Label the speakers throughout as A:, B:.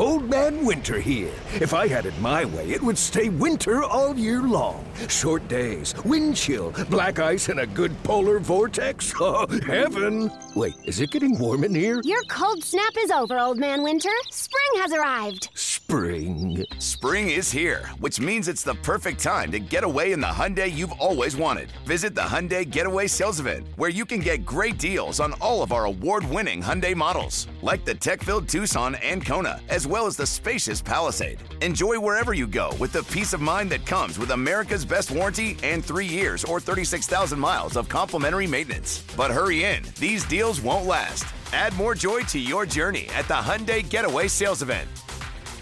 A: Old Man Winter here. If I had it my way, it would stay winter all year long. Short days, wind chill, black ice, and a good polar vortex. Oh, heaven! Wait, is it getting warm in here?
B: Your cold snap is over, Old Man Winter. Spring has arrived.
A: Spring.
C: Spring is here, which means it's the perfect time to get away in the Hyundai you've always wanted. Visit the Hyundai Getaway Sales Event, where you can get great deals on all of our award-winning Hyundai models, like the tech-filled Tucson and Kona, as well as the spacious Palisade. Enjoy wherever you go with the peace of mind that comes with America's best warranty and three years or 36,000 miles of complimentary maintenance. But hurry in, these deals won't last. Add more joy to your journey at the Hyundai Getaway Sales Event.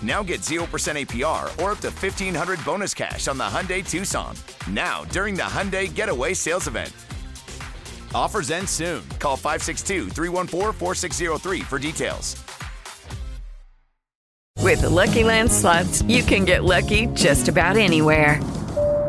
C: Now get 0% APR or up to 1500 bonus cash on the Hyundai Tucson. Now, during the Hyundai Getaway Sales Event. Offers end soon. Call 562 314 4603 for details.
D: With the Lucky Land slots, you can get lucky just about anywhere.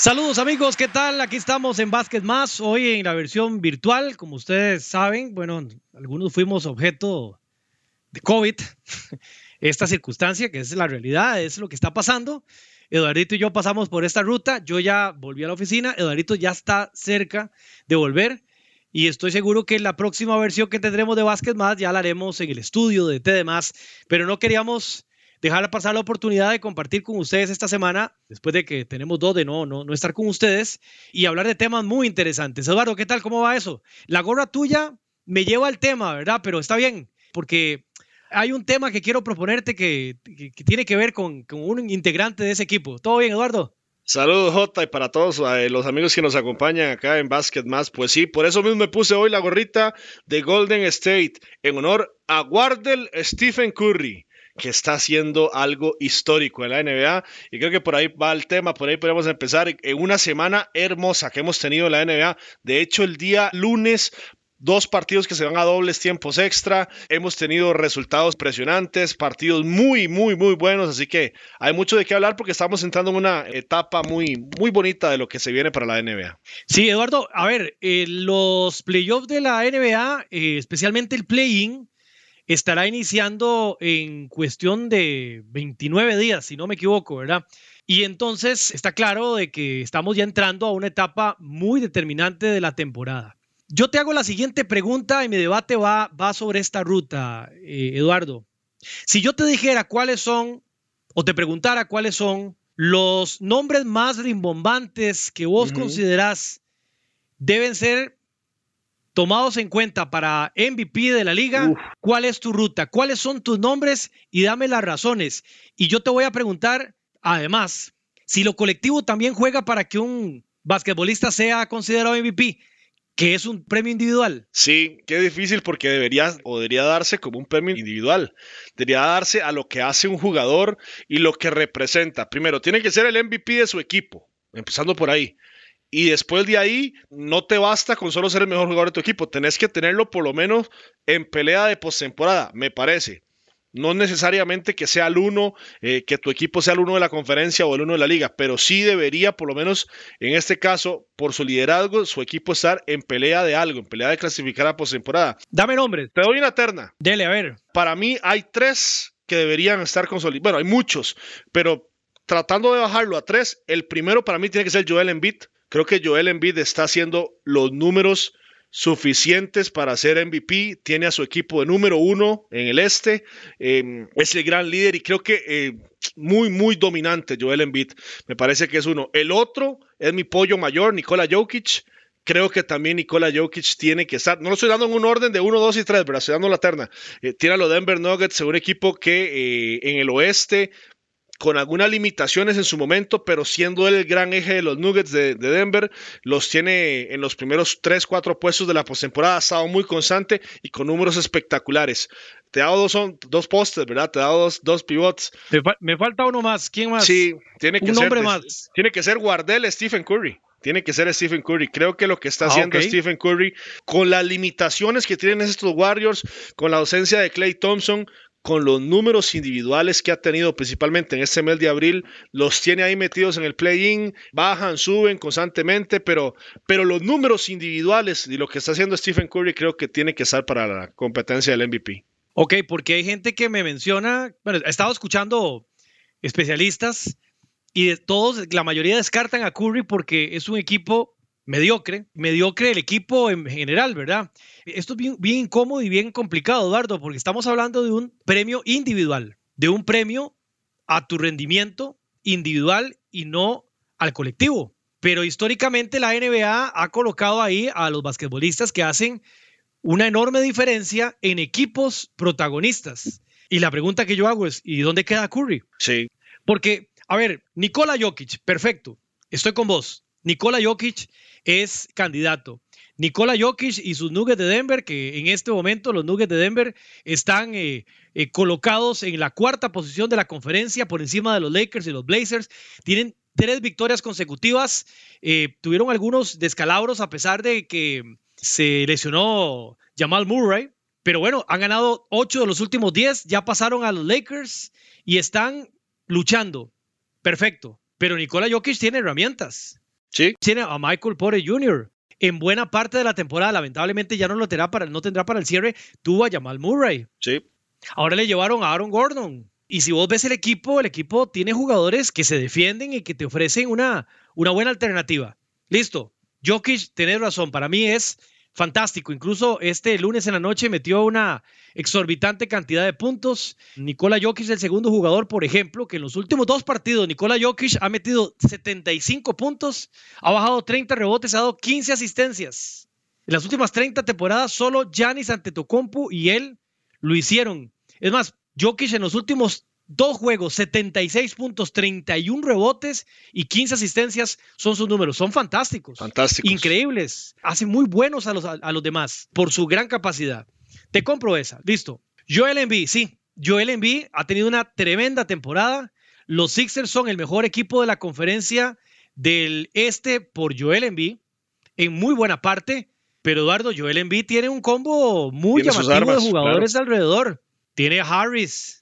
E: Saludos amigos, ¿qué tal? Aquí estamos en Básquet Más, hoy en la versión virtual, como ustedes saben, bueno, algunos fuimos objeto de COVID, esta circunstancia que es la realidad, es lo que está pasando. Eduardito y yo pasamos por esta ruta, yo ya volví a la oficina, Eduardito ya está cerca de volver y estoy seguro que la próxima versión que tendremos de Básquet Más ya la haremos en el estudio de TD Más, pero no queríamos dejar pasar la oportunidad de compartir con ustedes esta semana, después de que tenemos dos de no, no, no estar con ustedes, y hablar de temas muy interesantes. Eduardo, ¿qué tal? ¿Cómo va eso? La gorra tuya me lleva al tema, ¿verdad? Pero está bien, porque hay un tema que quiero proponerte que, que, tiene que ver con, con, un integrante de ese equipo. ¿Todo bien, Eduardo?
F: Saludos, Jota, y para todos eh, los amigos que nos acompañan acá en Basket Más. Pues sí, por eso mismo me puse hoy la gorrita de Golden State en honor a Wardell Stephen Curry que está haciendo algo histórico en la NBA. Y creo que por ahí va el tema, por ahí podemos empezar en una semana hermosa que hemos tenido en la NBA. De hecho, el día lunes dos partidos que se van a dobles tiempos extra. Hemos tenido resultados impresionantes, partidos muy, muy, muy buenos. Así que hay mucho de qué hablar porque estamos entrando en una etapa muy, muy bonita de lo que se viene para la NBA.
E: Sí, Eduardo, a ver, eh, los playoffs de la NBA, eh, especialmente el play-in, estará iniciando en cuestión de 29 días, si no me equivoco, ¿verdad? Y entonces está claro de que estamos ya entrando a una etapa muy determinante de la temporada. Yo te hago la siguiente pregunta y mi debate va, va sobre esta ruta, eh, Eduardo. Si yo te dijera cuáles son, o te preguntara cuáles son los nombres más rimbombantes que vos considerás deben ser tomados en cuenta para MVP de la liga, ¿cuál es tu ruta? ¿Cuáles son tus nombres? Y dame las razones. Y yo te voy a preguntar, además, si lo colectivo también juega para que un basquetbolista sea considerado MVP, que es un premio individual.
F: Sí, qué difícil porque debería o debería darse como un premio individual. Debería darse a lo que hace un jugador y lo que representa. Primero, tiene que ser el MVP de su equipo, empezando por ahí. Y después de ahí, no te basta con solo ser el mejor jugador de tu equipo. Tenés que tenerlo por lo menos en pelea de postemporada, me parece. No necesariamente que sea el uno, eh, que tu equipo sea el uno de la conferencia o el uno de la liga, pero sí debería, por lo menos en este caso, por su liderazgo, su equipo estar en pelea de algo, en pelea de clasificar a postemporada.
E: Dame nombre.
F: Te doy una terna.
E: Dele, a ver.
F: Para mí hay tres que deberían estar consolidados. Bueno, hay muchos, pero tratando de bajarlo a tres, el primero para mí tiene que ser Joel Embiid Creo que Joel Embiid está haciendo los números suficientes para ser MVP, tiene a su equipo de número uno en el este, em, es el gran líder y creo que eh, muy, muy dominante Joel Embiid, me parece que es uno. El otro es mi pollo mayor, Nikola Jokic, creo que también Nikola Jokic tiene que estar, no lo estoy dando en un orden de uno, dos y tres, pero estoy dando la terna. Eh, tiene a los Denver Nuggets, un equipo que eh, en el oeste con algunas limitaciones en su momento, pero siendo él el gran eje de los Nuggets de, Denver, los tiene en los primeros 3, 4 puestos de la postemporada, ha estado muy constante y con números espectaculares. Te ha dado dos, dos postes, ¿verdad? Te ha dado dos, dos pivots.
E: Me, falta uno más. ¿Quién más?
F: Sí, tiene que
E: Un
F: ser.
E: más.
F: Tiene que ser Guardel Stephen Curry. Tiene que ser Stephen Curry. Creo que lo que está
E: Ah,
F: haciendo. Stephen Curry, con las limitaciones que tienen estos Warriors, con la ausencia de Clay Thompson, con los números individuales que ha tenido principalmente en este mes de abril, los tiene ahí metidos en el play-in, bajan, suben constantemente, pero, pero los números individuales y lo que está haciendo Stephen Curry creo que tiene que estar para la competencia del MVP.
E: Ok, porque hay gente que me menciona, bueno, he estado escuchando especialistas y de todos, la mayoría descartan a Curry porque es un equipo mediocre, mediocre el equipo en general, ¿verdad? Esto es bien, bien incómodo y bien complicado, Eduardo, porque estamos hablando de un premio individual, de un premio a tu rendimiento individual y no al colectivo. Pero históricamente la NBA ha colocado ahí a los basquetbolistas que hacen una enorme diferencia en equipos protagonistas. Y la pregunta que yo hago es, ¿y dónde queda Curry?
F: Sí,
E: Porque, a ver, Nikola Jokic, perfecto, estoy con vos. Nikola Jokic es candidato. Nikola Jokic y sus Nuggets de Denver, que en este momento los Nuggets de Denver están eh, eh, colocados en la cuarta posición de la conferencia por encima de los Lakers y los Blazers, tienen tres victorias consecutivas, eh, tuvieron algunos descalabros a pesar de que se lesionó Jamal Murray, pero bueno, han ganado ocho de los últimos diez, ya pasaron a los Lakers y están luchando. Perfecto. Pero Nikola Jokic tiene herramientas.
F: Sí,
E: Tiene a Michael Porter Jr. En buena parte de la temporada, lamentablemente ya no lo tendrá para, no tendrá para el cierre, tuvo a Jamal Murray.
F: sí.
E: Ahora le llevaron a Aaron Gordon. Y si vos ves el equipo, el equipo tiene jugadores que se defienden y que te ofrecen una, una buena alternativa. Listo. Jokic, tenés razón, para mí es fantástico. Incluso este lunes en la noche metió una exorbitante cantidad de puntos. Nikola Jokic, el segundo jugador, por ejemplo, que en los últimos dos partidos Nikola Jokic ha metido 75 puntos, ha bajado 30 rebotes, ha dado 15 asistencias. En las últimas 30 temporadas, solo Giannis Antetokounmpo y él lo hicieron. Es más, Jokic en los últimos dos juegos, 76 puntos, 31 rebotes y 15 asistencias son sus números. Son fantásticos.
F: Fantásticos.
E: Increíbles. Hacen muy buenos a los, a, a los demás por su gran capacidad. Te compro esa. Listo. Joel Embiid, sí. Joel Embiid ha tenido una tremenda temporada. Los Sixers son el mejor equipo de la conferencia del este por Joel Embiid en muy buena parte. Pero Eduardo, Joel Embiid tiene un combo muy llamativo
F: armas,
E: de jugadores alrededor. Tiene a Harris,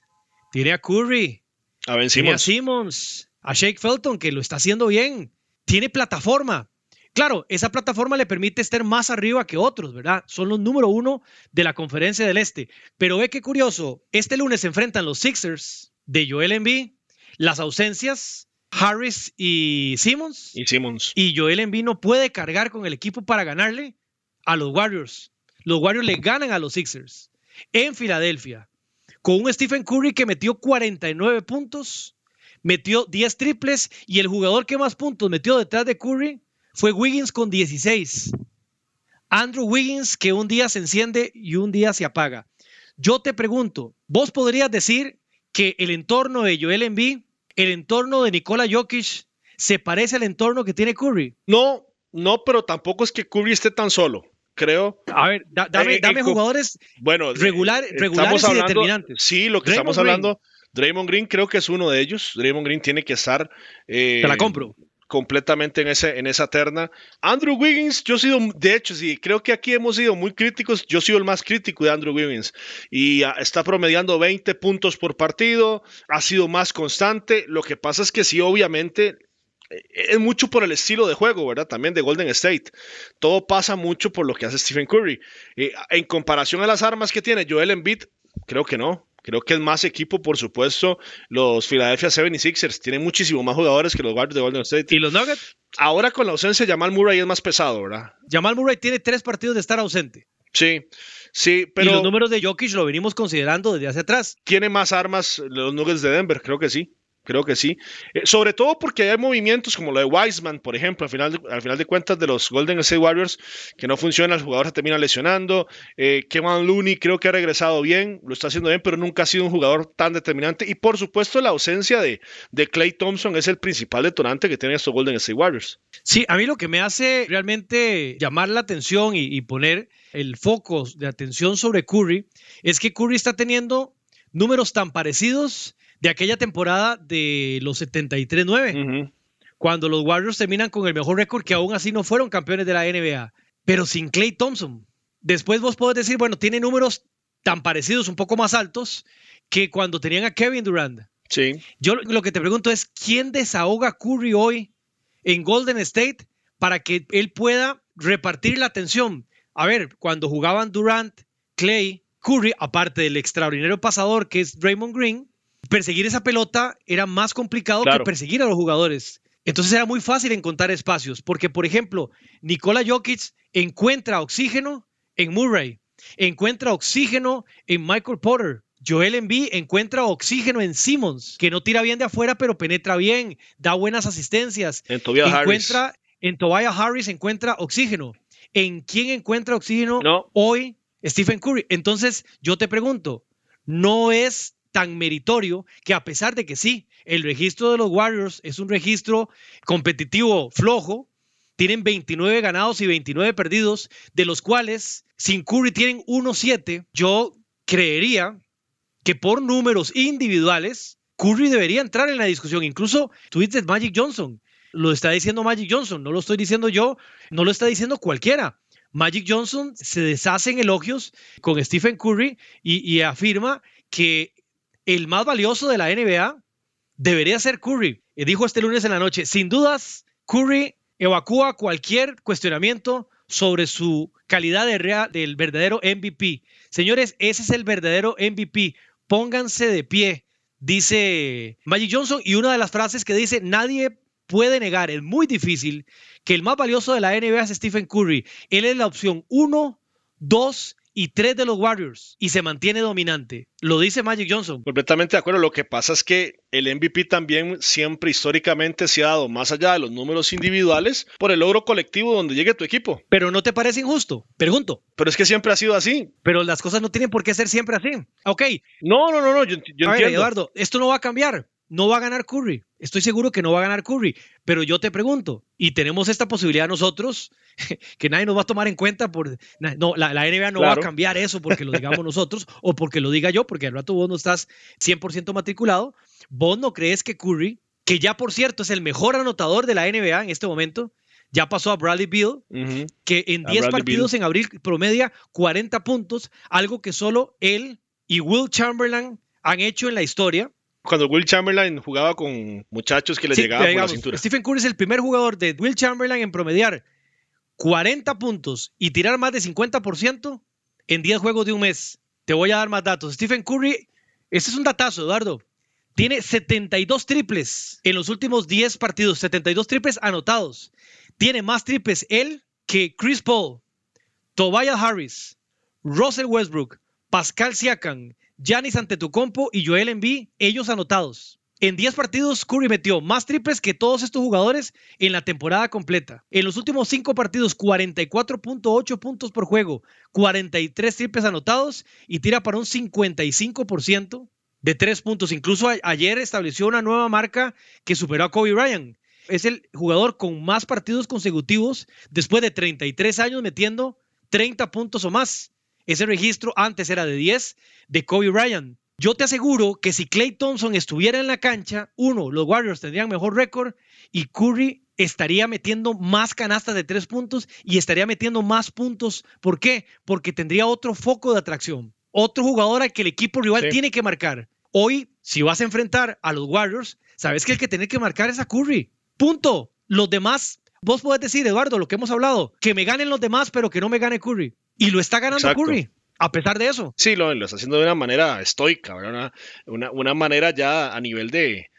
E: tiene a Curry,
F: A Ben
E: tiene a
F: Simmons.
E: Simmons, a Shake Felton, que lo está haciendo bien. Tiene plataforma. Claro, esa plataforma le permite estar más arriba que otros, ¿verdad? Son los número uno de la conferencia del Este. Pero ve qué curioso, este lunes se enfrentan los Sixers de Joel Embiid, las ausencias, Harris y Simmons,
F: Y Simmons.
E: y Joel Embiid no puede cargar con el equipo para ganarle a los Warriors. Los Warriors le ganan a los Sixers en Filadelfia con un Stephen Curry que metió 49 puntos, metió 10 triples y el jugador que más puntos metió detrás de Curry fue Wiggins con 16. Andrew Wiggins que un día se enciende y un día se apaga. Yo te pregunto, ¿vos podrías decir que el entorno de Joel Embiid, el entorno de Nikola Jokic, se parece al entorno que tiene Curry?
F: No, no, pero tampoco es que Curry esté tan solo. Creo.
E: A ver, da- dame,
F: Eh,
E: dame
F: eh,
E: jugadores
F: Bueno,
E: Regular-
F: eh,
E: regulares y determinantes.
F: Sí, lo que
E: Draymond
F: estamos hablando. Draymond Green creo que es uno de ellos. Draymond Green tiene que estar. eh,
E: Te la compro.
F: completamente en, ese, en esa terna. Andrew Wiggins, yo he sido, de hecho, sí, creo que aquí hemos sido muy críticos. Yo he sido el más crítico de Andrew Wiggins y ah, está promediando 20 puntos por partido, ha sido más constante. Lo que pasa es que sí, obviamente, eh, es mucho por el estilo de juego, ¿verdad? También de Golden State. Todo pasa mucho por lo que hace Stephen Curry. Eh, en comparación a las armas que tiene Joel Embiid, creo que no. Creo que es más equipo, por supuesto, los Philadelphia 76ers. Tienen muchísimo más jugadores que los Warriors de Golden State.
E: ¿Y los Nuggets?
F: Ahora con la ausencia de Jamal Murray es más pesado, ¿verdad?
E: Jamal Murray tiene tres partidos de estar ausente.
F: Sí, sí,
E: y
F: pero
E: los números de Jokic lo venimos considerando desde hace atrás.
F: tiene más armas los Nuggets de Denver, creo que sí. Creo que sí. Eh, sobre todo porque hay movimientos como lo de Wiseman, por ejemplo, al final, de, al final de cuentas de los Golden State Warriors, que no funciona, el jugador se termina lesionando. Eh, Kevin Looney creo que ha regresado bien, lo está haciendo bien, pero nunca ha sido un jugador tan determinante. Y por supuesto, la ausencia de, de Clay Thompson es el principal detonante que tienen estos Golden State Warriors.
E: Sí, a mí lo que me hace realmente llamar la atención y, y poner el foco de atención sobre Curry es que Curry está teniendo números tan parecidos de aquella temporada de los 73-9, cuando los Warriors terminan con el mejor récord que aún así no fueron campeones de la NBA, pero sin Clay Thompson. Después vos podés decir, bueno, tiene números tan parecidos, un poco más altos, que cuando tenían a Kevin Durant.
F: Sí.
E: Yo lo que te pregunto es, ¿quién desahoga Curry hoy en Golden State para que él pueda repartir la atención? A ver, cuando jugaban Durant, Clay, Curry, aparte del extraordinario pasador que es Draymond Green, perseguir esa pelota era más complicado
F: Claro.
E: que perseguir a los jugadores. Entonces era muy fácil encontrar espacios, porque por ejemplo, Nikola Jokic encuentra oxígeno en Murray, encuentra oxígeno en Michael Porter. Joel Embiid encuentra oxígeno en Simmons, que no tira bien de afuera, pero penetra bien, da buenas asistencias.
F: En Tobias Harris.
E: encuentra, En Tobias Harris encuentra oxígeno. ¿En quién encuentra oxígeno
F: No.
E: hoy Stephen Curry? Entonces, yo te pregunto, ¿no es tan meritorio que a pesar de que sí, el registro de los Warriors es un registro competitivo flojo, tienen 29 ganados y 29 perdidos, de los cuales sin Curry tienen 1-7, yo creería que por números individuales, Curry debería entrar en la discusión. Incluso dices Magic Johnson, lo está diciendo Magic Johnson, no lo estoy diciendo yo, no lo está diciendo cualquiera. Magic Johnson se deshace en elogios con Stephen Curry y afirma que el más valioso de la NBA debería ser Curry. Dijo este lunes en la noche, sin dudas, Curry evacúa cualquier cuestionamiento sobre su calidad de del verdadero MVP. Señores, ese es el verdadero MVP. Pónganse de pie, dice Magic Johnson. Y una de las frases que dice, nadie puede negar, es muy difícil, que el más valioso de la NBA es Stephen Curry. Él es la opción 1, 2 y 3 de los Warriors y se mantiene dominante. Lo dice Magic Johnson.
F: Completamente de acuerdo. Lo que pasa es que el MVP también siempre históricamente se ha dado más allá de los números individuales por el logro colectivo donde llegue tu equipo.
E: Pero ¿no te parece injusto? Pregunto.
F: Pero es que siempre ha sido así.
E: Pero las cosas no tienen por qué ser siempre así. Ok,
F: No, no, no, no. Yo, yo
E: a ver. Eduardo, esto no va a cambiar. No va a ganar Curry. Estoy seguro que no va a ganar Curry. Pero yo te pregunto, y tenemos esta posibilidad nosotros, que nadie nos va a tomar en cuenta por... No, la, la NBA no va a cambiar eso porque lo digamos nosotros o porque lo diga yo, porque al rato vos no estás 100% matriculado. ¿Vos no crees que Curry, que ya por cierto es el mejor anotador de la NBA en este momento, ya pasó a Bradley Beal, que en
F: A
E: 10
F: Bradley
E: partidos en abril promedia 40 puntos, algo que solo él y Will Chamberlain han hecho en la historia.
F: Cuando Will Chamberlain jugaba con muchachos que le
E: Sí,
F: llegaban por
E: digamos,
F: la cintura.
E: Stephen Curry es el primer jugador de Will Chamberlain en promediar 40 puntos y tirar más de 50% en 10 juegos de un mes. Te voy a dar más datos. Stephen Curry, este es un datazo, Eduardo. Tiene 72 triples en los últimos 10 partidos, 72 triples anotados. Tiene más triples él que Chris Paul, Tobias Harris, Russell Westbrook, Pascal Siakam, Giannis Antetokounmpo y Joel Embiid, ellos anotados. En 10 partidos, Curry metió más triples que todos estos jugadores en la temporada completa. En los últimos 5 partidos, 44.8 puntos por juego, 43 triples anotados y tira para un 55% de 3 puntos. Incluso ayer estableció una nueva marca que superó a Kobe Bryant. Es el jugador con más partidos consecutivos después de 33 años metiendo 30 puntos o más. Ese registro antes era de 10 de Kobe Bryant. Yo te aseguro que si Clay Thompson estuviera en la cancha, uno, los Warriors tendrían mejor récord y Curry estaría metiendo más canastas de tres puntos y estaría metiendo más puntos. ¿Por qué? Porque tendría otro foco de atracción, otro jugador al que el equipo rival
F: Sí.
E: tiene que marcar. Hoy, si vas a enfrentar a los Warriors, sabes que el que tiene que marcar es a Curry. Punto. Los demás, vos podés decir, Eduardo, lo que hemos hablado, que me ganen los demás, pero que no me gane Curry. Y lo está ganando
F: Exacto.
E: Curry, a pesar de eso.
F: Sí, lo, lo está haciendo de una manera estoica, una, una manera ya a nivel de,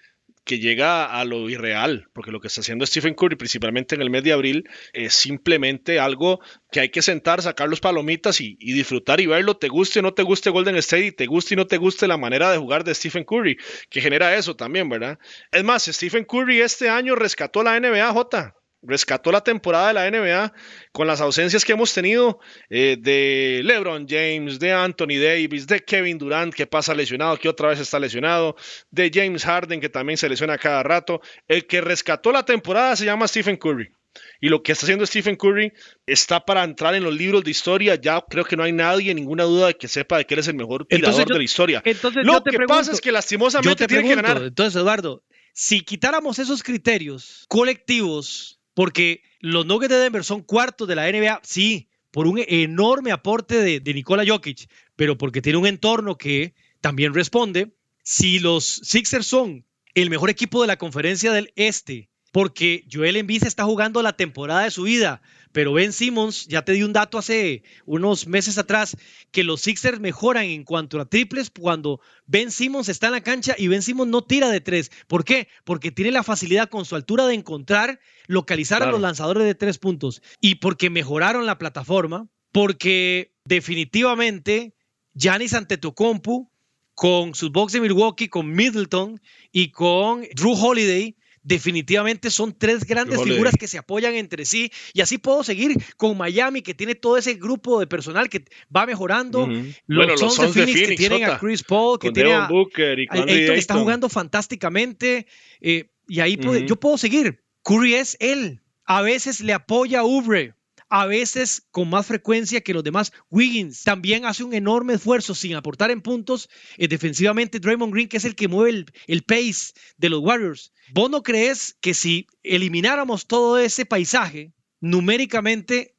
F: que llega a lo irreal, porque lo que está haciendo Stephen Curry, principalmente en el mes de abril, es simplemente algo que hay que sentar, sacar los palomitas y, disfrutar y verlo, te guste o no te guste Golden State, y te guste y no te guste la manera de jugar de Stephen Curry, que genera eso también, ¿verdad? Es más, Stephen Curry este año rescató la NBA, J rescató la temporada de la NBA con las ausencias que hemos tenido eh, de LeBron James, de Anthony Davis, de Kevin Durant, que pasa lesionado, que otra vez está lesionado, de James Harden, que también se lesiona cada rato. El que rescató la temporada se llama Stephen Curry. Y lo que está haciendo Stephen Curry está para entrar en los libros de historia. Ya creo que no hay nadie, ninguna duda de que sepa de que él es el mejor tirador de la historia. lo que pasa es que lastimosamente tiene que ganar.
E: Entonces, Eduardo, si quitáramos esos criterios colectivos porque los Nuggets de Denver son cuartos de la NBA, sí, por un enorme aporte de, Nikola Jokic, pero porque tiene un entorno que también responde. Si los Sixers son el mejor equipo de la conferencia del Este, porque Joel Embiid está jugando la temporada de su vida, pero Ben Simmons, ya te di un dato hace unos meses atrás, que los Sixers mejoran en cuanto a triples cuando Ben Simmons está en la cancha y Ben Simmons no tira de tres. ¿Por qué? Porque tiene la facilidad con su altura de encontrar, localizar a los lanzadores de tres puntos y porque mejoraron la plataforma, porque definitivamente Giannis Antetokounmpo con sus box de Milwaukee, con Middleton y con Drew Holiday definitivamente son tres grandes figuras que se apoyan entre sí. Y así puedo seguir con Miami que tiene todo ese grupo de personal que va mejorando.
F: Los,
E: Sons de Phoenix, que tienen a Chris Paul que tiene a,
F: Booker y
E: que está jugando fantásticamente eh, y ahí yo puedo seguir. Curry es él. A veces le apoya a Ubre a veces con más frecuencia que los demás. Wiggins también hace un enorme esfuerzo sin aportar en puntos eh, defensivamente. Draymond Green, que es el que mueve el, el, pace de los Warriors. ¿Vos no crees que si elimináramos todo ese paisaje, numéricamente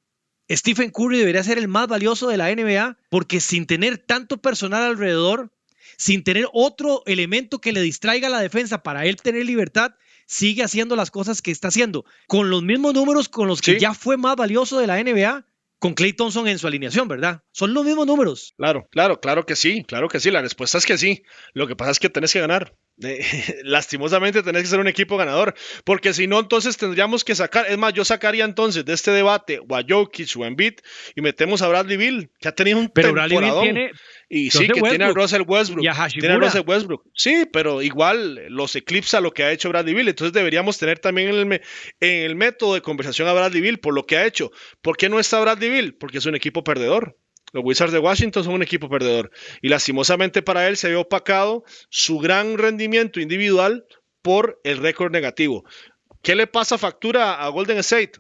E: Stephen Curry debería ser el más valioso de la NBA? Porque sin tener tanto personal alrededor, sin tener otro elemento que le distraiga la defensa para él tener libertad, sigue haciendo las cosas que está haciendo con los mismos números con los que ya fue más valioso de la NBA con Clay Thompson en su alineación, ¿verdad? Son los mismos números.
F: Claro, claro, claro que sí, claro que sí. La respuesta es que sí. Lo que pasa es que tenés que ganar. lastimosamente tenés que ser un equipo ganador, porque si no, entonces tendríamos que sacar, es más, yo sacaría entonces de este debate o a Jokic o a Embiid y metemos a Bradley Bill, que ha tenido un
E: Pero Bradley Bill tiene,
F: y sí, que tiene a Russell Westbrook. tiene a Russell Westbrook. Sí, pero igual los eclipsa lo que ha hecho Bradley Bill. Entonces deberíamos tener también en el, en el método de conversación a Bradley Bill por lo que ha hecho. ¿Por qué no está Bradley Bill? Porque es un equipo perdedor. Los Wizards de Washington son un equipo perdedor. Y lastimosamente para él se ve opacado su gran rendimiento individual por el récord negativo. ¿Qué le pasa factura a Golden State?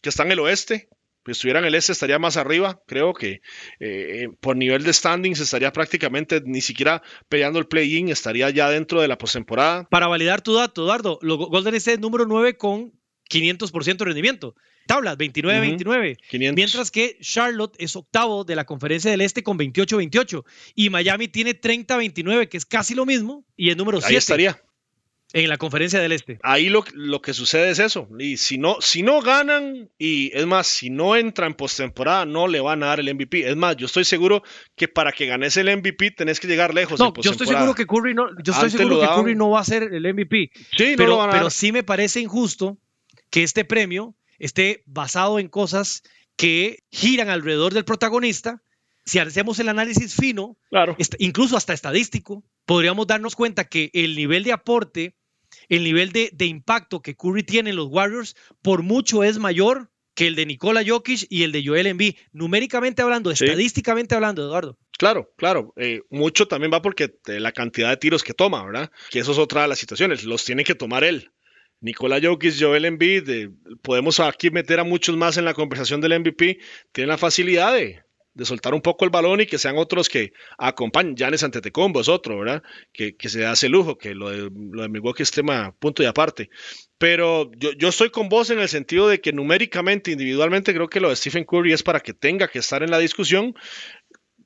F: Que está en el oeste, pues estuviera en el este estaría más arriba, creo que eh, por nivel de standings estaría prácticamente ni siquiera peleando el play-in, estaría ya dentro de la postemporada.
E: Para validar tu dato, Eduardo, Golden State número 9 con 500% de rendimiento. Tablas, 29-29. mientras que Charlotte es octavo de la conferencia del Este con 28-28. Y Miami tiene 30-29, que es casi lo mismo, y es número 7.
F: Ahí estaría.
E: En la conferencia del Este.
F: Ahí lo, lo, que sucede es eso. Y si no, si no ganan, y es más, si no entra en postemporada, no le van a dar el MVP. Es más, yo estoy seguro que para que ganes el MVP tenés que llegar lejos.
E: No, yo estoy seguro que Curry no, yo estoy seguro que Curry no va a ser el MVP.
F: Sí,
E: pero,
F: no lo van a
E: pero sí me parece injusto que este premio esté basado en cosas que giran alrededor del protagonista. Si hacemos el análisis fino,
F: claro.
E: incluso hasta estadístico, podríamos darnos cuenta que el nivel de aporte el nivel de, impacto que Curry tiene en los Warriors por mucho es mayor que el de Nikola Jokic y el de Joel Embiid, numéricamente hablando, estadísticamente hablando, Eduardo.
F: Claro, claro. Eh, mucho también va porque la cantidad de tiros que toma, ¿verdad? Que eso es otra de las situaciones. Los tiene que tomar él. Nikola Jokic, Joel Embiid, eh, podemos aquí meter a muchos más en la conversación del MVP. Tienen la facilidad de, de soltar un poco el balón y que sean otros que acompañen. Janes Antetokounmpo es otro, ¿verdad? Que, que se hace lujo, que lo de, lo de Milwaukee es tema punto y aparte. Pero yo, yo estoy con vos en el sentido de que numéricamente, individualmente, creo que lo de Stephen Curry es para que tenga que estar en la discusión,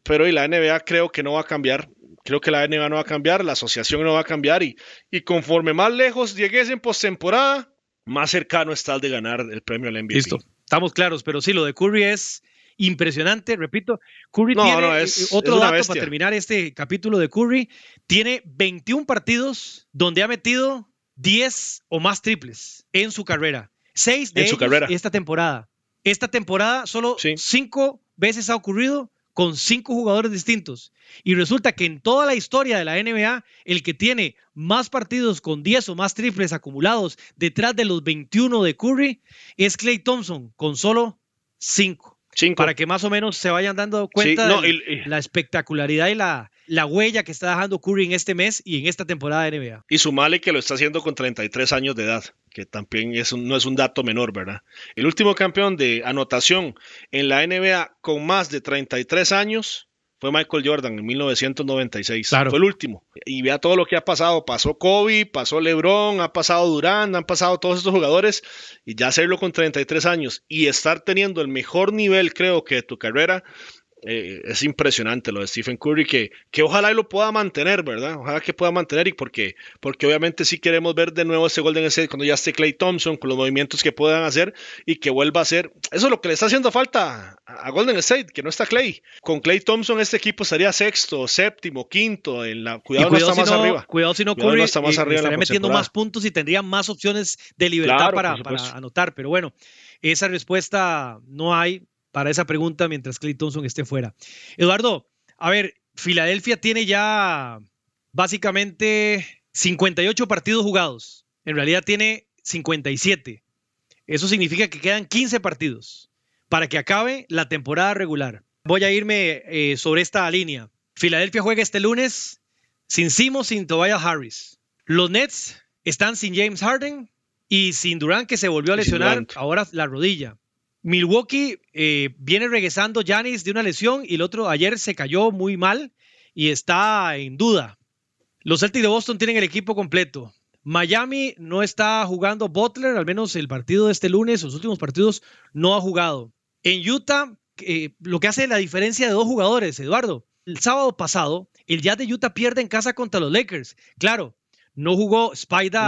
F: pero y la NBA creo que no va a cambiar. Creo que la NBA no va a cambiar, la asociación no va a cambiar y, y conforme más lejos llegues en postemporada, más cercano está el de ganar el premio al MVP.
E: Listo, estamos claros, pero sí, lo de Curry es impresionante. Repito, Curry tiene eh, otro dato para terminar este capítulo de Curry. Tiene 21 partidos donde ha metido 10 o más triples en su carrera. Seis de
F: En su carrera.
E: esta temporada. Esta temporada solo
F: Sí.
E: cinco veces ha ocurrido con cinco jugadores distintos. Y resulta que en toda la historia de la NBA, el que tiene más partidos con 10 o más triples acumulados detrás de los 21 de Curry es Clay Thompson, con solo 5.
F: Cinco.
E: Para que más o menos se vayan dando cuenta
F: no,
E: de
F: y- y-
E: la espectacularidad y la, la huella que está dejando Curry en este mes y en esta temporada de NBA.
F: Y sumale que lo está haciendo con 33 años de edad, que también es un- no es un dato menor, ¿verdad? El último campeón de anotación en la NBA con más de 33 años fue Michael Jordan en 1996.
E: Claro.
F: Fue el último. Y vea todo lo que ha pasado. Pasó Kobe, pasó LeBron, ha pasado Durant, han pasado todos estos jugadores. Y ya hacerlo con 33 años y estar teniendo el mejor nivel, creo que de tu carrera, eh, es impresionante lo de Stephen Curry, que, que ojalá y lo pueda mantener, ¿verdad? Ojalá que pueda mantener y porque, porque obviamente sí queremos ver de nuevo ese Golden State cuando ya esté Clay Thompson con los movimientos que puedan hacer y que vuelva a ser. Eso es lo que le está haciendo falta a Golden State, que no está Clay. Con Clay Thompson este equipo estaría sexto, séptimo, quinto, en la, cuidado, no está
E: si
F: más
E: no,
F: arriba.
E: cuidado si no
F: Cuidado
E: Curry
F: no está más
E: eh,
F: arriba
E: estaría metiendo más puntos y tendría más opciones de libertad
F: Claro,
E: para, anotar. Pero bueno, esa respuesta no hay para esa pregunta mientras Clay Thompson esté fuera. Eduardo, a ver, Filadelfia tiene ya básicamente 58 partidos jugados. En realidad tiene 57. Eso significa que quedan 15 partidos para que acabe la temporada regular. Voy a irme eh, sobre esta línea. Filadelfia juega este lunes sin Simo, sin Tobias Harris. Los Nets están sin James Harden y sin Durant que se volvió a lesionar ahora la rodilla. Milwaukee eh, viene regresando Giannis de una lesión y el otro ayer se cayó muy mal y está en duda. Los Celtics de Boston tienen el equipo completo. Miami no está jugando Butler, al menos el partido de este lunes, los últimos partidos no ha jugado. En Utah, eh, lo que hace la diferencia de dos jugadores, Eduardo. El sábado pasado, el Jazz de Utah pierde en casa contra los Lakers. Claro, no jugó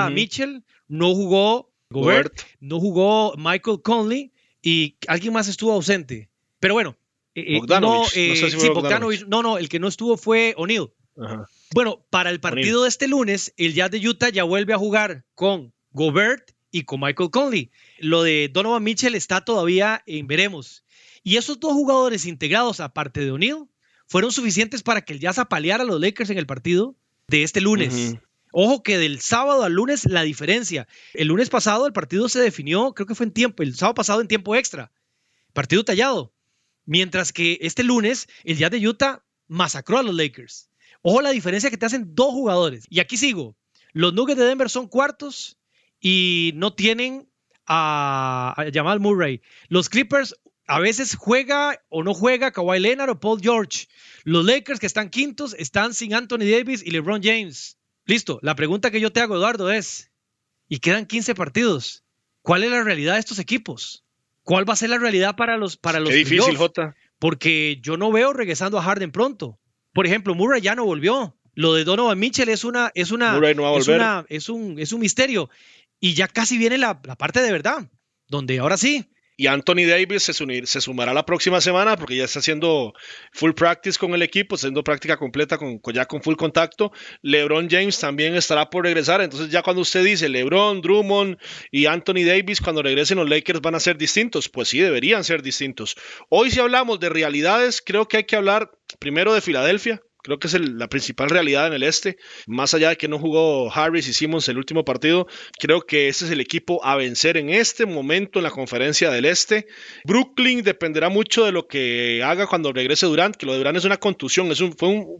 F: Ujú.
E: Mitchell, no jugó Gobert,
F: Gobert.
E: no jugó Michael Conley y alguien más estuvo ausente. Pero bueno, eh, eh, no,
F: no sé si
E: sí,
F: fue
E: Bogdanovich, no, no, el que no estuvo fue O'Neal.
F: Ajá.
E: Bueno, para el partido de este lunes, el Jazz de Utah ya vuelve a jugar con Gobert y con Michael Conley. Lo de Donovan Mitchell está todavía en veremos. Y esos dos jugadores integrados, aparte de O'Neal, fueron suficientes para que el Jazz apaleara a los Lakers en el partido de este lunes. Ojo que del sábado al lunes la diferencia. El lunes pasado el partido se definió, creo que fue en tiempo, el sábado pasado en tiempo extra. Partido tallado. Mientras que este lunes el Jazz de Utah masacró a los Lakers. Ojo la diferencia que te hacen dos jugadores. Y aquí sigo. Los Nuggets de Denver son cuartos y no tienen a, a Jamal Murray. Los Clippers a veces juega o no juega Kawhi Leonard o Paul George. Los Lakers que están quintos están sin Anthony Davis y LeBron James. Listo. La pregunta que yo te hago, Eduardo, es, y quedan 15 partidos. ¿Cuál es la realidad de estos equipos? ¿Cuál va a ser la realidad para los para los
F: Qué difícil? Jota.
E: porque yo no veo regresando a Harden pronto. Por ejemplo, Murray ya no volvió. Lo de Donovan Mitchell es una, es una,
F: no va a
E: es, una- es un, es un misterio. Y ya casi viene la, la parte de verdad, donde ahora sí,
F: Y Anthony Davis se, se sumará la próxima semana porque ya está haciendo full practice con el equipo, haciendo práctica completa con- ya con full contacto. LeBron James también estará por regresar. Entonces ya cuando usted dice LeBron, Drummond y Anthony Davis cuando regresen los Lakers van a ser distintos, pues sí, deberían ser distintos. Hoy si hablamos de realidades, creo que hay que hablar primero de Filadelfia. Creo que es el- la principal realidad en el este. Más allá de que no jugó Harris y Simmons el último partido, creo que ese es el equipo a vencer en este momento en la conferencia del este. Brooklyn dependerá mucho de lo que haga cuando regrese Durant, que lo de Durant es una contusión, es un, fue, un-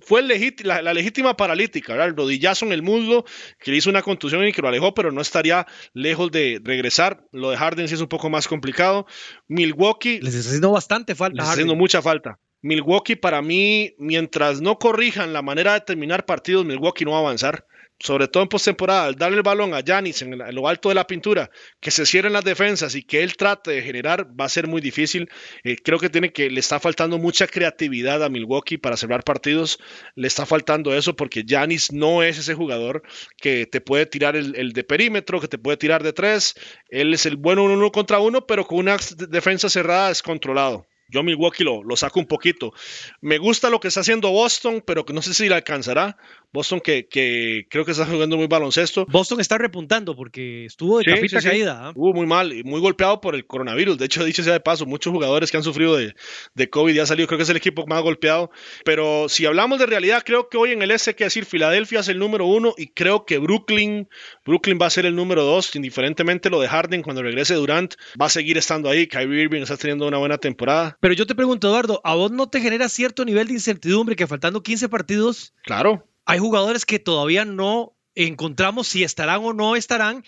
F: la, la legítima paralítica, ¿verdad? el rodillazo en el muslo que le hizo una contusión y que lo alejó, pero no estaría lejos de regresar. Lo de Harden sí es un poco más complicado. Milwaukee
E: les está haciendo bastante falta.
F: les está haciendo mucha falta. Milwaukee para mí, mientras no corrijan la manera de terminar partidos, Milwaukee no va a avanzar. Sobre todo en postemporada, al darle el balón a Giannis en, lo alto de la pintura, que se cierren las defensas y que él trate de generar, va a ser muy difícil. Eh, creo que tiene que le está faltando mucha creatividad a Milwaukee para cerrar partidos. Le está faltando eso porque Giannis no es ese jugador que te puede tirar el, el de perímetro, que te puede tirar de tres. Él es el bueno uno contra uno, pero con una defensa cerrada descontrolado. Yo Milwaukee lo, lo saco un poquito. Me gusta lo que está haciendo Boston, pero que no sé si le alcanzará. Boston que, que, creo que está jugando muy baloncesto.
E: Boston está repuntando porque estuvo de sí, capita caída. ¿eh?
F: Estuvo muy mal y muy golpeado por el coronavirus. De hecho, dicho sea de paso, muchos jugadores que han sufrido de, de COVID ya han salido. Creo que es el equipo más golpeado. Pero si hablamos de realidad, creo que hoy en el S, que decir, Filadelfia es el número uno y creo que Brooklyn, Brooklyn va a ser el número dos. Indiferentemente lo de Harden, cuando regrese Durant, va a seguir estando ahí. Kyrie Irving está teniendo una buena temporada.
E: Pero yo te pregunto, Eduardo, ¿a vos no te genera cierto nivel de incertidumbre que faltando 15 partidos?
F: Claro
E: hay jugadores que todavía no encontramos si estarán o no estarán.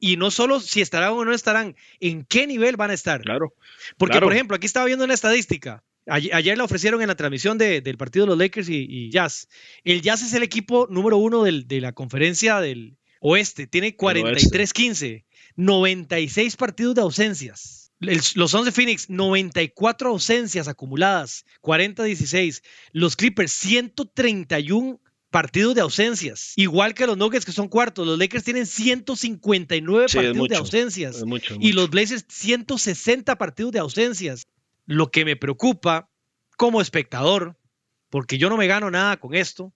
E: Y no solo si estarán o no estarán, en qué nivel van a estar.
F: Claro.
E: Porque, por ejemplo, aquí estaba viendo una estadística. Ayer, la ofrecieron en la transmisión del partido de los Lakers y, Jazz. El Jazz es el equipo número uno de la conferencia del oeste. Tiene 43-15, 96 partidos de ausencias. los Suns de Phoenix, 94 ausencias acumuladas, 40-16. Los Clippers, 131 partidos de ausencias. Igual que los Nuggets, que son cuartos. Los Lakers tienen 159 partidos de ausencias. y los Blazers 160 partidos de ausencias. Lo que me preocupa como espectador, porque yo no me gano nada con esto,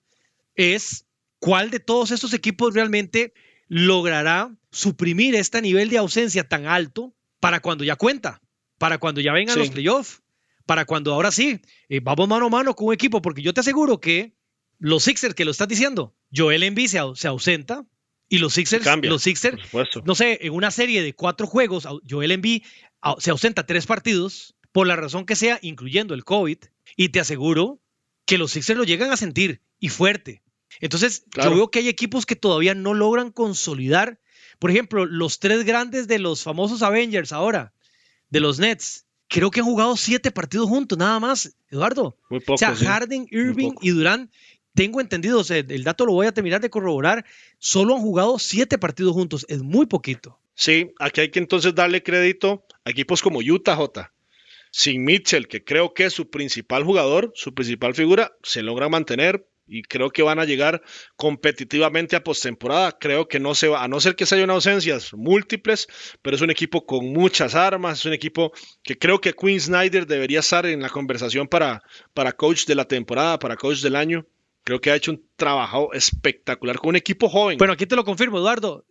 E: es cuál de todos estos equipos realmente logrará suprimir este nivel de ausencia tan alto para cuando ya cuenta, para cuando ya vengan los playoffs, para cuando ahora sí, eh, vamos mano a mano con un equipo, porque yo te aseguro que los Sixers que lo estás diciendo, Joel Embiid se, ausenta y los Sixers, los Sixers, no sé, en una serie de cuatro juegos, Joel Embiid se ausenta tres partidos por la razón que sea, incluyendo el COVID, y te aseguro que los Sixers lo llegan a sentir y fuerte. Entonces, yo veo que hay equipos que todavía no logran consolidar, por ejemplo, los tres grandes de los famosos Avengers ahora, de los Nets, creo que han jugado siete partidos juntos, nada más, Eduardo.
F: Muy poco,
E: o sea, Harden, Irving y Durant tengo entendido, o el dato lo voy a terminar de corroborar, solo han jugado siete partidos juntos, es muy poquito.
F: Sí, aquí hay que entonces darle crédito a equipos como Utah J. Sin Mitchell, que creo que es su principal jugador, su principal figura, se logra mantener y creo que van a llegar competitivamente a postemporada. Creo que no se va, a no ser que se haya ausencias múltiples, pero es un equipo con muchas armas, es un equipo que creo que Quinn Snyder debería estar en la conversación para, para coach de la temporada, para coach del año. Creo que ha hecho un trabajo espectacular con un equipo joven.
E: Bueno, aquí te lo confirmo, Eduardo.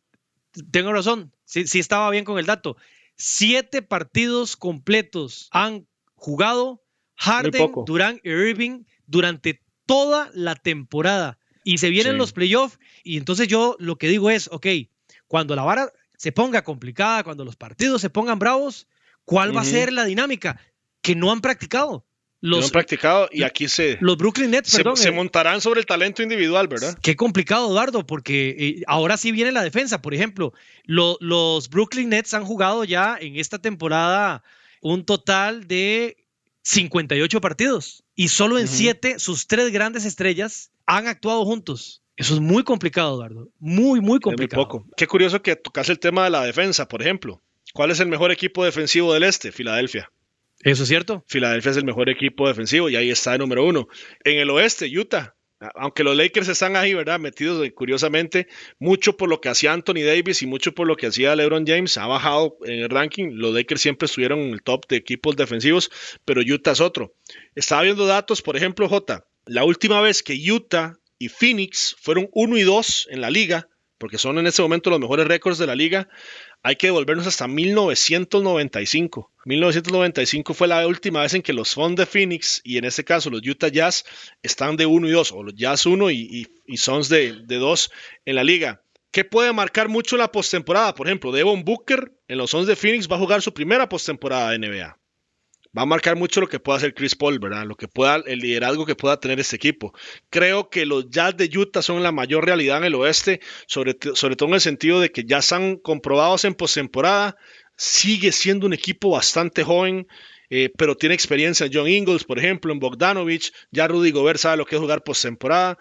E: Tengo razón. Sí, sí estaba bien con el dato. Siete partidos completos han jugado Harden, Durán y Irving durante toda la temporada. Y se vienen los playoffs. Y entonces yo lo que digo es, ok, cuando la vara se ponga complicada, cuando los partidos se pongan bravos, ¿cuál va a ser la dinámica? Que no han practicado.
F: Los, han practicado y aquí se.
E: Los Brooklyn Nets,
F: se,
E: perdón,
F: se, eh, montarán sobre el talento individual, ¿verdad?
E: Qué complicado, Eduardo, porque eh, ahora sí viene la defensa. Por ejemplo, los Brooklyn Nets han jugado ya en esta temporada un total de 58 partidos y solo en 7 sus tres grandes estrellas han actuado juntos. Eso es muy complicado, Eduardo. Muy, muy complicado.
F: poco. Qué curioso que tocas el tema de la defensa, por ejemplo. ¿Cuál es el mejor equipo defensivo del este? Filadelfia.
E: Eso es cierto.
F: Filadelfia es el mejor equipo defensivo y ahí está el número uno. En el oeste, Utah. Aunque los Lakers están ahí, ¿verdad? Metidos eh, curiosamente, mucho por lo que hacía Anthony Davis y mucho por lo que hacía LeBron James, ha bajado en el ranking. Los Lakers siempre estuvieron en el top de equipos defensivos, pero Utah es otro. Estaba viendo datos, por ejemplo, J. La última vez que Utah y Phoenix fueron 1 y 2 en la liga, porque son en ese momento los mejores récords de la liga, hay que devolvernos hasta 1995. 1995 fue la última vez en que los Suns de Phoenix y en este caso los Utah Jazz están de 1 y 2, o los Jazz 1 y, y, Suns de, 2 en la liga. ¿Qué puede marcar mucho la postemporada? Por ejemplo, Devon Booker en los Suns de Phoenix va a jugar su primera postemporada de NBA va a marcar mucho lo que pueda hacer Chris Paul, ¿verdad? Lo que pueda, el liderazgo que pueda tener este equipo. Creo que los Jazz de Utah son la mayor realidad en el oeste, sobre, sobre todo en el sentido de que ya están comprobados en postemporada. Sigue siendo un equipo bastante joven. Eh, pero tiene experiencia John Ingles, por ejemplo, en Bogdanovich, ya Rudy Gobert sabe lo que es jugar postemporada.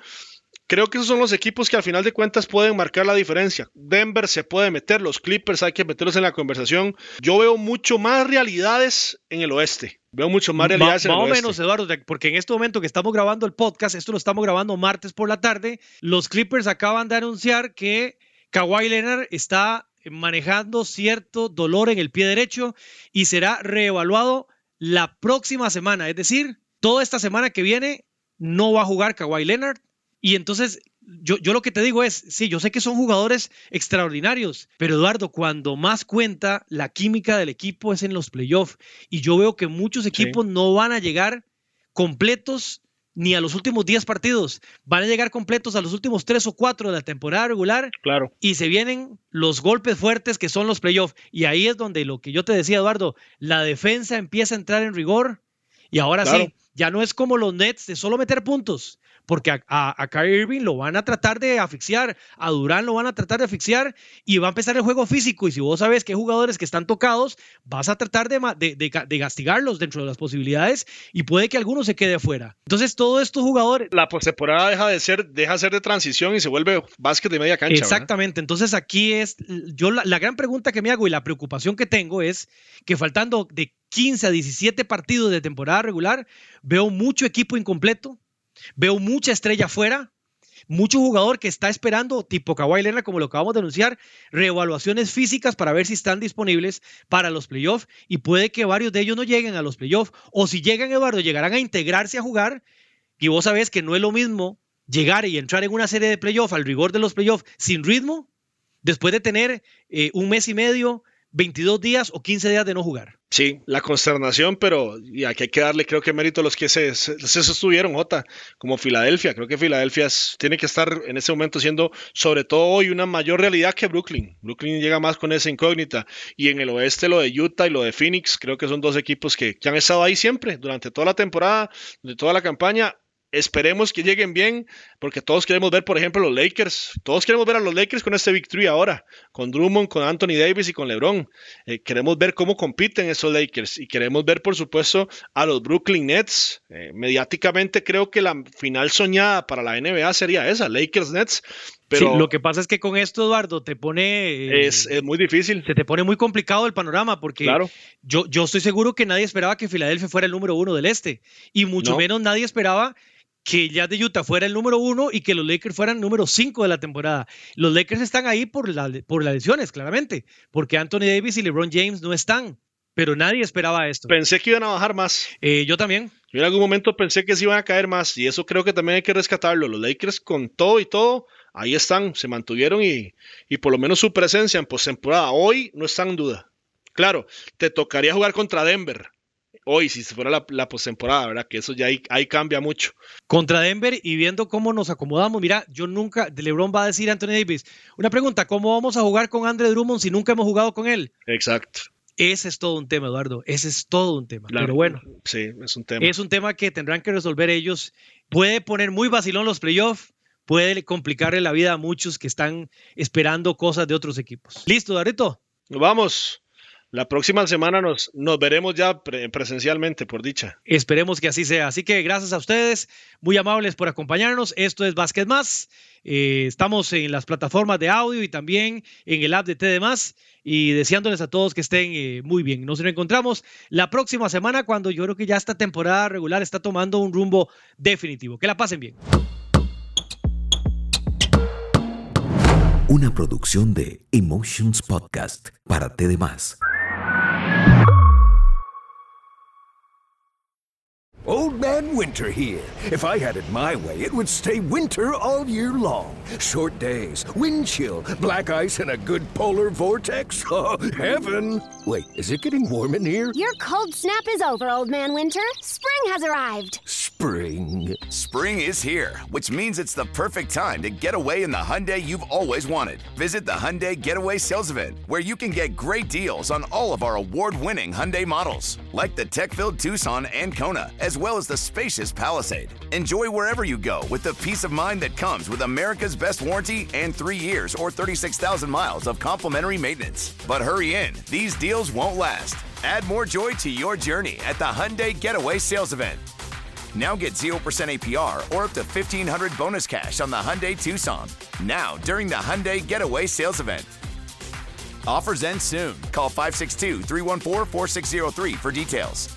F: Creo que esos son los equipos que al final de cuentas pueden marcar la diferencia. Denver se puede meter, los Clippers hay que meterlos en la conversación. Yo veo mucho más realidades en el oeste. Veo mucho más realidades en el oeste.
E: Más o menos, Eduardo, porque en este momento que estamos grabando el podcast, esto lo estamos grabando martes por la tarde, los Clippers acaban de anunciar que Kawhi Leonard está manejando cierto dolor en el pie derecho y será reevaluado la próxima semana, es decir, toda esta semana que viene no va a jugar Kawhi Leonard. Y entonces yo, yo, lo que te digo es, sí, yo sé que son jugadores extraordinarios, pero Eduardo, cuando más cuenta la química del equipo es en los playoffs. Y yo veo que muchos equipos no van a llegar completos ni a los últimos 10 partidos. Van a llegar completos a los últimos 3 o 4 de la temporada regular.
F: Claro.
E: Y se vienen los golpes fuertes que son los playoffs. Y ahí es donde lo que yo te decía, Eduardo, la defensa empieza a entrar en rigor. Y ahora sí, ya no es como los Nets de solo meter puntos porque a, a, Kyrie Irving lo van a tratar de asfixiar, a Durán lo van a tratar de asfixiar y va a empezar el juego físico. Y si vos sabes que hay jugadores que están tocados, vas a tratar de, de, de, castigarlos dentro de las posibilidades y puede que alguno se quede afuera. Entonces, todos estos jugadores.
F: La postemporada deja de ser, deja de ser de transición y se vuelve básquet de media cancha.
E: Exactamente. Entonces, aquí es. Yo la, la gran pregunta que me hago y la preocupación que tengo es que faltando de 15 a 17 partidos de temporada regular, veo mucho equipo incompleto, Veo mucha estrella afuera, mucho jugador que está esperando, tipo Kawhi Leonard, como lo acabamos de anunciar, reevaluaciones físicas para ver si están disponibles para los playoffs y puede que varios de ellos no lleguen a los playoffs o si llegan, Eduardo, llegarán a integrarse a jugar y vos sabés que no es lo mismo llegar y entrar en una serie de playoffs al rigor de los playoffs sin ritmo después de tener eh, un mes y medio 22 días o 15 días de no jugar.
F: Sí, la consternación, pero y aquí hay que darle, creo que mérito a los que se, se, sostuvieron, Jota, como Filadelfia. Creo que Filadelfia tiene que estar en ese momento siendo, sobre todo hoy, una mayor realidad que Brooklyn. Brooklyn llega más con esa incógnita. Y en el oeste, lo de Utah y lo de Phoenix, creo que son dos equipos que, que han estado ahí siempre, durante toda la temporada, de toda la campaña Esperemos que lleguen bien, porque todos queremos ver, por ejemplo, los Lakers. Todos queremos ver a los Lakers con este victory ahora, con Drummond, con Anthony Davis y con LeBron. Eh, queremos ver cómo compiten esos Lakers y queremos ver, por supuesto, a los Brooklyn Nets. Eh, mediáticamente creo que la final soñada para la NBA sería esa, Lakers Nets. Pero
E: lo que pasa es que con esto, Eduardo, te pone...
F: Eh, es, muy difícil.
E: Se te pone muy complicado el panorama porque claro. yo, yo estoy seguro que nadie esperaba que Filadelfia fuera el número uno del este y mucho menos nadie esperaba que ya de Utah fuera el número uno y que los Lakers fueran número cinco de la temporada. Los Lakers están ahí por, la, por las lesiones, claramente, porque Anthony Davis y LeBron James no están, pero nadie esperaba esto.
F: Pensé que iban a bajar más.
E: Eh, yo también.
F: Yo en algún momento pensé que se iban a caer más y eso creo que también hay que rescatarlo. Los Lakers con todo y todo, ahí están, se mantuvieron y, y por lo menos su presencia en postemporada hoy no está en duda. Claro, te tocaría jugar contra Denver, hoy, si fuera la, la postemporada, ¿verdad? Que eso ya ahí, cambia mucho.
E: Contra Denver y viendo cómo nos acomodamos, mira, yo nunca, LeBron va a decir Anthony Davis, una pregunta, ¿cómo vamos a jugar con Andre Drummond si nunca hemos jugado con él?
F: Exacto.
E: Ese es todo un tema, Eduardo. Ese es todo un tema. Pero bueno.
F: Sí, es un tema.
E: Es un tema que tendrán que resolver ellos. Puede poner muy vacilón los playoffs. Puede complicarle la vida a muchos que están esperando cosas de otros equipos. ¿Listo, Darito?
F: Vamos. La próxima semana nos, nos veremos ya presencialmente, por dicha.
E: Esperemos que así sea. Así que gracias a ustedes, muy amables por acompañarnos. Esto es Básquet Más. Eh, estamos en las plataformas de audio y también en el app de TD Más. Y deseándoles a todos que estén eh, muy bien. Nos reencontramos la próxima semana cuando yo creo que ya esta temporada regular está tomando un rumbo definitivo. Que la pasen bien.
G: Una producción de Emotions Podcast para TD Más.
A: Old Man Winter here. If I had it my way, it would stay winter all year long. Short days, wind chill, black ice, and a good polar vortex. Oh, heaven! Wait, is it getting warm in here?
B: Your cold snap is over, Old Man Winter. Spring has arrived.
A: Spring.
C: Spring is here, which means it's the perfect time to get away in the Hyundai you've always wanted. Visit the Hyundai Getaway Sales Event, where you can get great deals on all of our award-winning Hyundai models, like the tech-filled Tucson and Kona, as well as the spacious Palisade. Enjoy wherever you go with the peace of mind that comes with America's best warranty and three years or 36,000 miles of complimentary maintenance. But hurry in, these deals won't last. Add more joy to your journey at the Hyundai Getaway Sales Event. Now get 0% APR or up to 1500 bonus cash on the Hyundai Tucson. Now, during the Hyundai Getaway Sales Event. Offers end soon. Call 562 314 4603 for details.